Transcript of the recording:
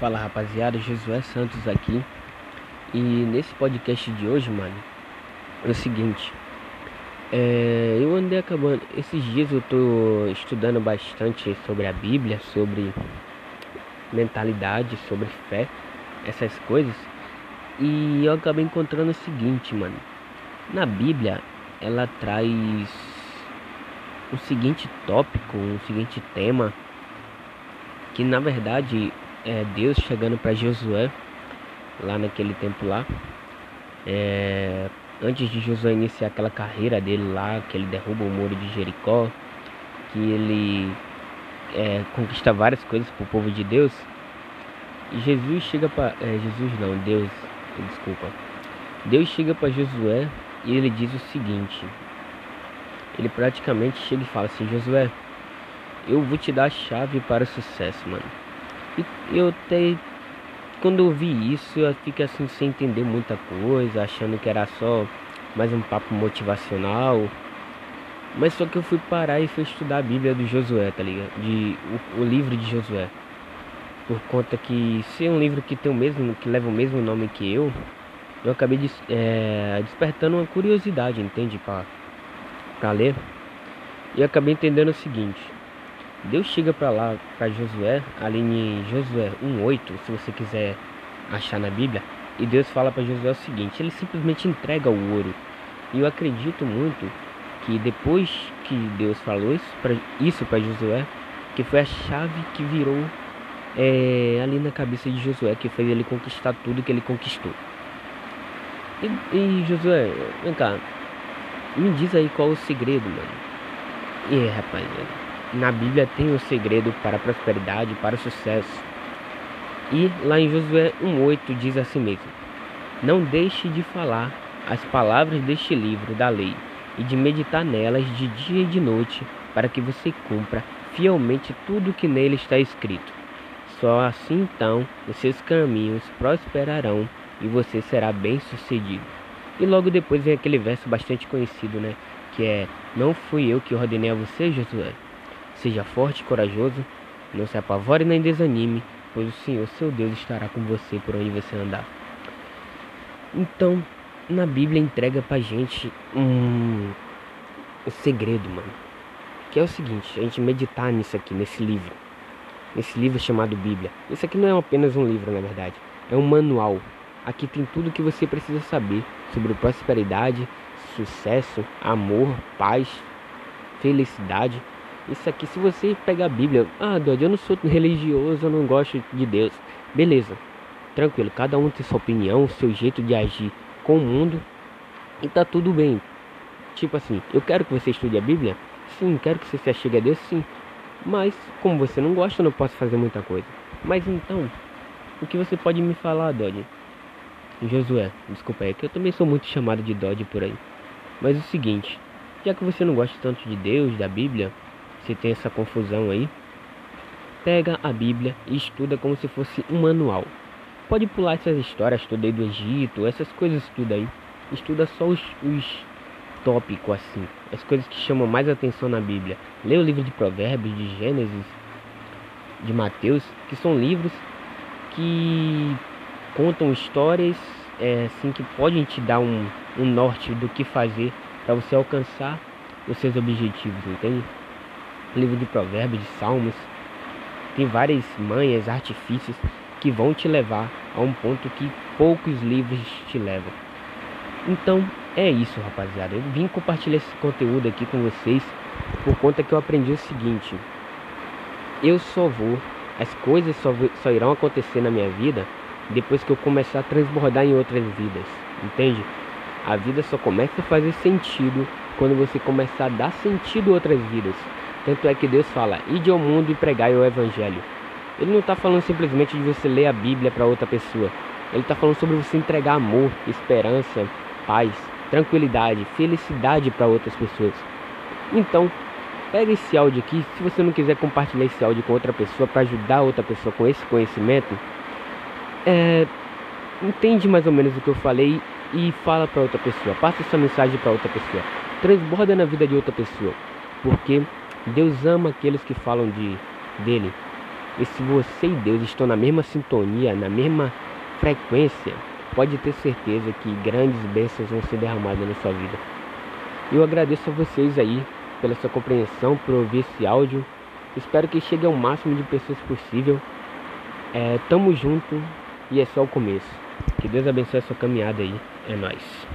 Fala rapaziada, Josué Santos aqui. E nesse podcast de hoje, mano, é o seguinte. É, eu andei acabando. Esses dias eu tô estudando bastante sobre a Bíblia, sobre mentalidade, sobre fé, essas coisas. E eu acabei encontrando o seguinte, mano. Na Bíblia, ela traz o seguinte tópico, o seguinte tema, que na verdade é, Deus chegando para Josué lá naquele tempo lá. É, antes de Josué iniciar aquela carreira dele lá, que ele derruba o muro de Jericó, que ele é, conquista várias coisas para o povo de Deus. Jesus chega para é, Jesus não, Deus, desculpa. Deus chega para Josué e ele diz o seguinte: ele praticamente chega e fala assim, Josué, eu vou te dar a chave para o sucesso, mano. E eu até quando eu vi isso, eu fiquei assim sem entender muita coisa, achando que era só mais um papo motivacional. Mas só que eu fui parar e fui estudar a Bíblia do Josué, tá ligado? De, o, o livro de Josué. Por conta que se é um livro que tem o mesmo, que leva o mesmo nome que eu, eu acabei é, despertando uma curiosidade, entende? Pra, ler. E acabei entendendo o seguinte. Deus chega para lá, para Josué, ali em Josué 1:8, se você quiser achar na Bíblia, e Deus fala para Josué o seguinte: ele simplesmente entrega o ouro. E eu acredito muito que depois que Deus falou isso para Josué, que foi a chave que virou é, ali na cabeça de Josué, que fez ele conquistar tudo que ele conquistou. E, e Josué, vem cá, me diz aí qual o segredo, mano. E é, rapaz, na Bíblia tem o um segredo para a prosperidade, para o sucesso. E lá em Josué 1,8 diz assim mesmo: Não deixe de falar as palavras deste livro da lei e de meditar nelas de dia e de noite, para que você cumpra fielmente tudo o que nele está escrito. Só assim então os seus caminhos prosperarão e você será bem sucedido. E logo depois vem aquele verso bastante conhecido, né? Que é: Não fui eu que ordenei a você, Josué Seja forte e corajoso, não se apavore nem desanime, pois o Senhor, seu Deus, estará com você por onde você andar. Então, na Bíblia entrega pra gente um, um segredo, mano. Que é o seguinte, a gente meditar nisso aqui, nesse livro. Nesse livro chamado Bíblia. Isso aqui não é apenas um livro, na verdade. É um manual. Aqui tem tudo que você precisa saber sobre prosperidade, sucesso, amor, paz, felicidade isso aqui, se você pegar a Bíblia, ah, Dodge, eu não sou religioso, eu não gosto de Deus. Beleza, tranquilo, cada um tem sua opinião, seu jeito de agir com o mundo e tá tudo bem. Tipo assim, eu quero que você estude a Bíblia? Sim, quero que você se achegue a Deus? Sim. Mas, como você não gosta, eu não posso fazer muita coisa. Mas então, o que você pode me falar, Dodge? Josué, desculpa aí, que eu também sou muito chamado de Dodge por aí. Mas o seguinte, já que você não gosta tanto de Deus, da Bíblia, se tem essa confusão aí, pega a Bíblia e estuda como se fosse um manual. Pode pular essas histórias todas do Egito, essas coisas tudo aí. Estuda só os, os tópicos assim, as coisas que chamam mais atenção na Bíblia. Lê o livro de Provérbios, de Gênesis, de Mateus, que são livros que contam histórias é, assim que podem te dar um, um norte do que fazer para você alcançar os seus objetivos, entende? Livro de provérbios, de salmos. Tem várias manhas, artifícios que vão te levar a um ponto que poucos livros te levam. Então é isso, rapaziada. Eu vim compartilhar esse conteúdo aqui com vocês por conta que eu aprendi o seguinte: eu só vou, as coisas só, só irão acontecer na minha vida depois que eu começar a transbordar em outras vidas, entende? A vida só começa a fazer sentido quando você começar a dar sentido a outras vidas. Tanto é que Deus fala: ide ao mundo e pregai o evangelho. Ele não está falando simplesmente de você ler a Bíblia para outra pessoa. Ele está falando sobre você entregar amor, esperança, paz, tranquilidade, felicidade para outras pessoas. Então, pega esse áudio aqui. Se você não quiser compartilhar esse áudio com outra pessoa para ajudar outra pessoa com esse conhecimento, é, entende mais ou menos o que eu falei e fala para outra pessoa. Passa essa mensagem para outra pessoa. Transborda na vida de outra pessoa, porque Deus ama aqueles que falam de dele. E se você e Deus estão na mesma sintonia, na mesma frequência, pode ter certeza que grandes bênçãos vão ser derramadas na sua vida. Eu agradeço a vocês aí pela sua compreensão, por ouvir esse áudio. Espero que chegue ao máximo de pessoas possível. É, tamo junto e é só o começo. Que Deus abençoe a sua caminhada aí. É nóis.